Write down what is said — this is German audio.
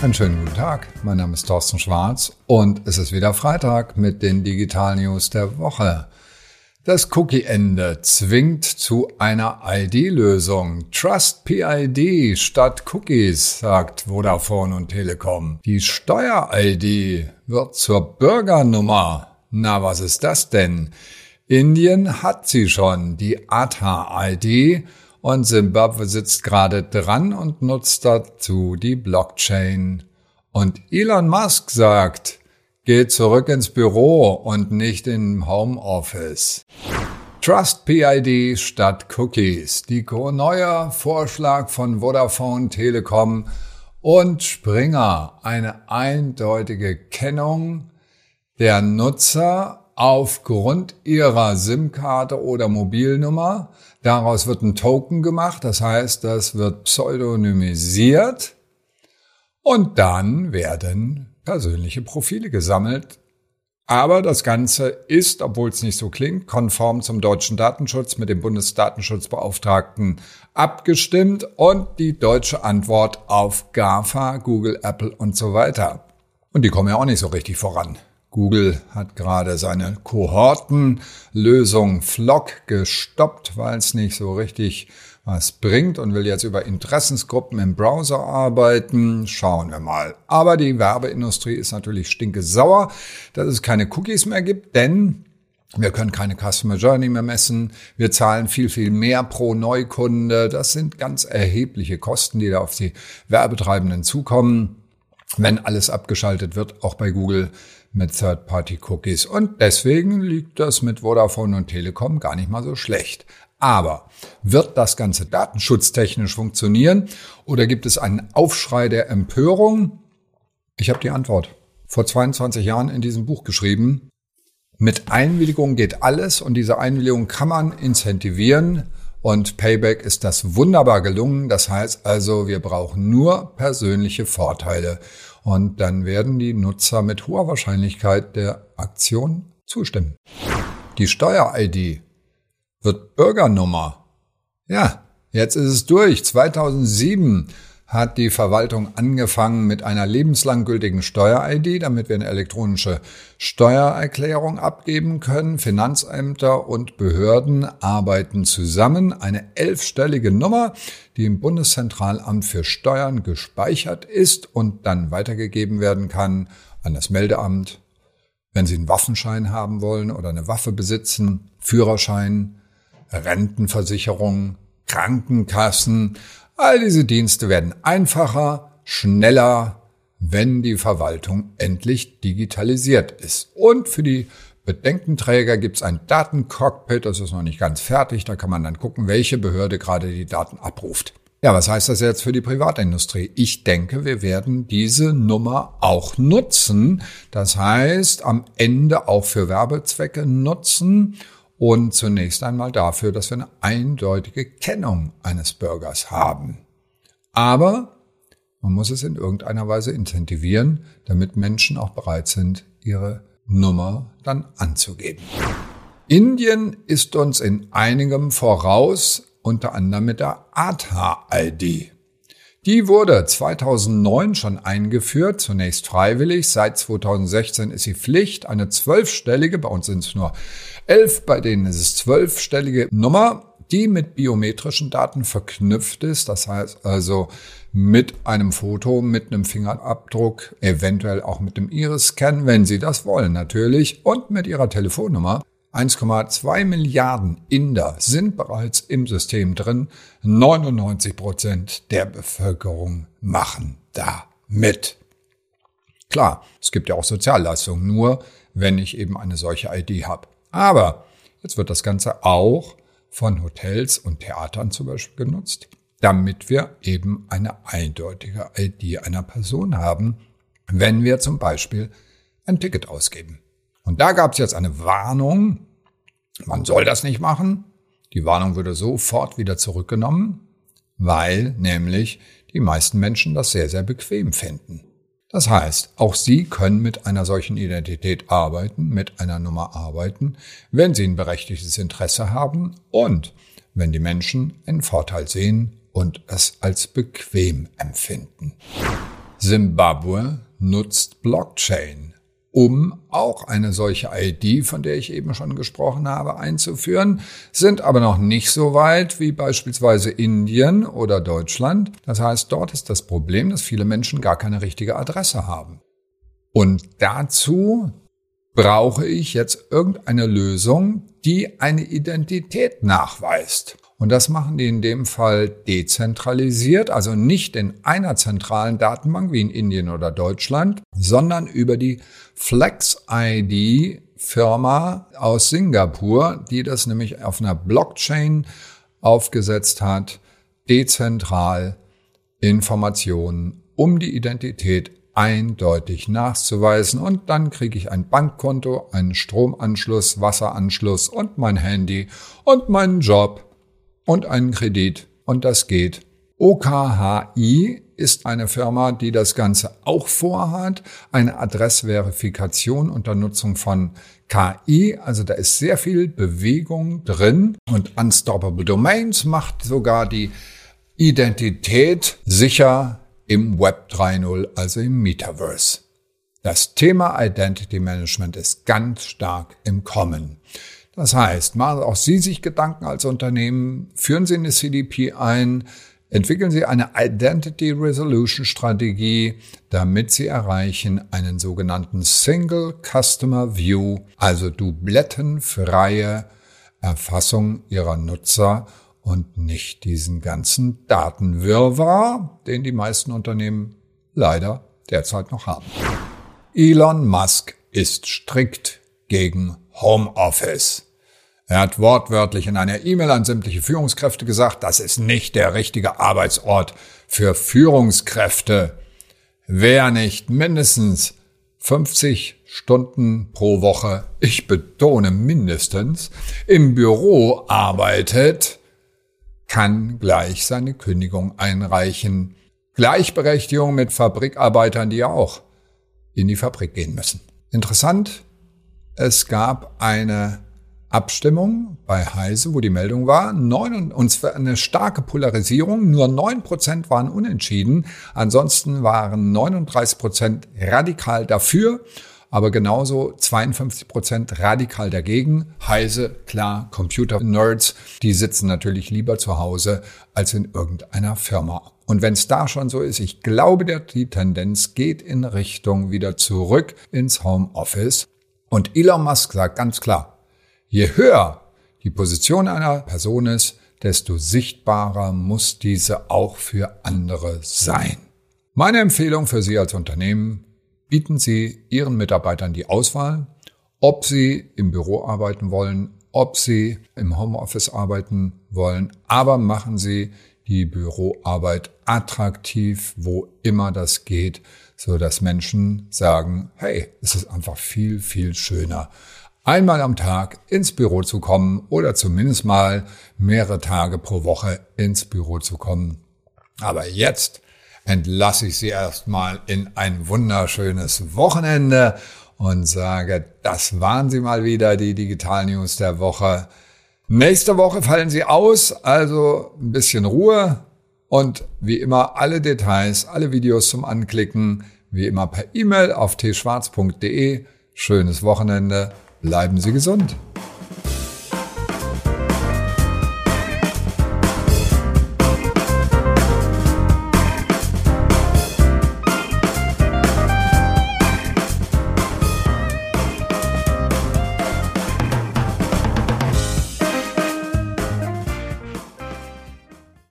Einen schönen guten Tag. Mein Name ist Thorsten Schwarz und es ist wieder Freitag mit den Digital News der Woche. Das Cookie-Ende zwingt zu einer ID-Lösung. Trust PID statt Cookies, sagt Vodafone und Telekom. Die Steuer-ID wird zur Bürgernummer. Na, was ist das denn? Indien hat sie schon, die ATA-ID und Zimbabwe sitzt gerade dran und nutzt dazu die Blockchain. Und Elon Musk sagt, geht zurück ins Büro und nicht im Homeoffice. Trust PID statt Cookies. Die neue Vorschlag von Vodafone, Telekom und Springer. Eine eindeutige Kennung der Nutzer aufgrund ihrer SIM-Karte oder Mobilnummer. Daraus wird ein Token gemacht, das heißt, das wird pseudonymisiert und dann werden persönliche Profile gesammelt. Aber das Ganze ist, obwohl es nicht so klingt, konform zum deutschen Datenschutz mit dem Bundesdatenschutzbeauftragten abgestimmt und die deutsche Antwort auf GAFA, Google, Apple und so weiter. Und die kommen ja auch nicht so richtig voran. Google hat gerade seine Kohortenlösung Flock gestoppt, weil es nicht so richtig was bringt und will jetzt über Interessensgruppen im Browser arbeiten. Schauen wir mal. Aber die Werbeindustrie ist natürlich stinke sauer, dass es keine Cookies mehr gibt, denn wir können keine Customer Journey mehr messen. Wir zahlen viel, viel mehr pro Neukunde. Das sind ganz erhebliche Kosten, die da auf die Werbetreibenden zukommen, wenn alles abgeschaltet wird, auch bei Google mit Third-Party-Cookies. Und deswegen liegt das mit Vodafone und Telekom gar nicht mal so schlecht. Aber wird das Ganze datenschutztechnisch funktionieren oder gibt es einen Aufschrei der Empörung? Ich habe die Antwort. Vor 22 Jahren in diesem Buch geschrieben. Mit Einwilligung geht alles und diese Einwilligung kann man incentivieren und Payback ist das wunderbar gelungen. Das heißt also, wir brauchen nur persönliche Vorteile und dann werden die Nutzer mit hoher Wahrscheinlichkeit der Aktion zustimmen. Die Steuer-ID wird Bürgernummer. Ja, jetzt ist es durch. 2007 hat die Verwaltung angefangen mit einer lebenslang gültigen Steuer-ID, damit wir eine elektronische Steuererklärung abgeben können. Finanzämter und Behörden arbeiten zusammen. Eine elfstellige Nummer, die im Bundeszentralamt für Steuern gespeichert ist und dann weitergegeben werden kann an das Meldeamt, wenn Sie einen Waffenschein haben wollen oder eine Waffe besitzen, Führerschein, Rentenversicherung, Krankenkassen, all diese Dienste werden einfacher, schneller, wenn die Verwaltung endlich digitalisiert ist. Und für die Bedenkenträger gibt es ein Datencockpit, das ist noch nicht ganz fertig, da kann man dann gucken, welche Behörde gerade die Daten abruft. Ja, was heißt das jetzt für die Privatindustrie? Ich denke, wir werden diese Nummer auch nutzen. Das heißt, am Ende auch für Werbezwecke nutzen und zunächst einmal dafür, dass wir eine eindeutige Kennung eines Bürgers haben. Aber man muss es in irgendeiner Weise incentivieren, damit Menschen auch bereit sind, ihre Nummer dann anzugeben. Indien ist uns in einigem voraus, unter anderem mit der Aadhaar-ID. Die wurde 2009 schon eingeführt, zunächst freiwillig. Seit 2016 ist sie Pflicht. Eine zwölfstellige, bei uns sind es nur elf, bei denen ist es zwölfstellige Nummer, die mit biometrischen Daten verknüpft ist. Das heißt also mit einem Foto, mit einem Fingerabdruck, eventuell auch mit dem Iris-Scan, wenn Sie das wollen natürlich, und mit Ihrer Telefonnummer. 1,2 Milliarden Inder sind bereits im System drin. 99 Prozent der Bevölkerung machen da mit. Klar, es gibt ja auch Sozialleistungen, nur wenn ich eben eine solche ID habe. Aber jetzt wird das Ganze auch von Hotels und Theatern zum Beispiel genutzt, damit wir eben eine eindeutige ID einer Person haben, wenn wir zum Beispiel ein Ticket ausgeben. Und da gab es jetzt eine Warnung, man soll das nicht machen. Die Warnung wurde sofort wieder zurückgenommen, weil nämlich die meisten Menschen das sehr, sehr bequem finden. Das heißt, auch Sie können mit einer solchen Identität arbeiten, mit einer Nummer arbeiten, wenn Sie ein berechtigtes Interesse haben und wenn die Menschen einen Vorteil sehen und es als bequem empfinden. Zimbabwe nutzt Blockchain, um auch eine solche ID, von der ich eben schon gesprochen habe, einzuführen, sind aber noch nicht so weit wie beispielsweise Indien oder Deutschland. Das heißt, dort ist das Problem, dass viele Menschen gar keine richtige Adresse haben. Und dazu brauche ich jetzt irgendeine Lösung, die eine Identität nachweist. Und das machen die in dem Fall dezentralisiert, also nicht in einer zentralen Datenbank wie in Indien oder Deutschland, sondern über die FlexID Firma aus Singapur, die das nämlich auf einer Blockchain aufgesetzt hat, dezentral Informationen um die Identität eindeutig nachzuweisen. Und dann kriege ich ein Bankkonto, einen Stromanschluss, Wasseranschluss und mein Handy und meinen Job und einen Kredit und das geht. OKHI ist eine Firma, die das Ganze auch vorhat, eine Adressverifikation unter Nutzung von KI, also da ist sehr viel Bewegung drin und Unstoppable Domains macht sogar die Identität sicher im Web 3.0, also im Metaverse. Das Thema Identity Management ist ganz stark im Kommen. Das heißt, machen auch Sie sich Gedanken als Unternehmen, führen Sie eine CDP ein, entwickeln Sie eine Identity Resolution Strategie, damit Sie erreichen einen sogenannten Single Customer View, also dublettenfreie Erfassung Ihrer Nutzer und nicht diesen ganzen Datenwirrwarr, den die meisten Unternehmen leider derzeit noch haben. Elon Musk ist strikt gegen Homeoffice. Er hat wortwörtlich in einer E-Mail an sämtliche Führungskräfte gesagt, das ist nicht der richtige Arbeitsort für Führungskräfte. Wer nicht mindestens 50 Stunden pro Woche, ich betone mindestens, im Büro arbeitet, kann gleich seine Kündigung einreichen. Gleichberechtigung mit Fabrikarbeitern, die ja auch in die Fabrik gehen müssen. Interessant, es gab eine Abstimmung bei Heise, wo die Meldung war, neun, und zwar eine starke Polarisierung, nur neun Prozent waren unentschieden, ansonsten waren 39 Prozent radikal dafür, aber genauso 52 Prozent radikal dagegen. Heise, klar, Computer-Nerds, die sitzen natürlich lieber zu Hause als in irgendeiner Firma. Und wenn es da schon so ist, ich glaube, die Tendenz geht in Richtung wieder zurück ins Homeoffice. Und Elon Musk sagt ganz klar, Je höher die Position einer Person ist, desto sichtbarer muss diese auch für andere sein. Meine Empfehlung für Sie als Unternehmen, bieten Sie Ihren Mitarbeitern die Auswahl, ob Sie im Büro arbeiten wollen, ob Sie im Homeoffice arbeiten wollen, aber machen Sie die Büroarbeit attraktiv, wo immer das geht, so dass Menschen sagen, hey, es ist einfach viel, viel schöner, einmal am Tag ins Büro zu kommen oder zumindest mal mehrere Tage pro Woche ins Büro zu kommen. Aber jetzt entlasse ich Sie erstmal in ein wunderschönes Wochenende und sage, das waren sie mal wieder, die Digital News der Woche. Nächste Woche fallen sie aus, also ein bisschen Ruhe und wie immer alle Details, alle Videos zum Anklicken, wie immer per E-Mail auf tschwarz.de. Schönes Wochenende. Bleiben Sie gesund.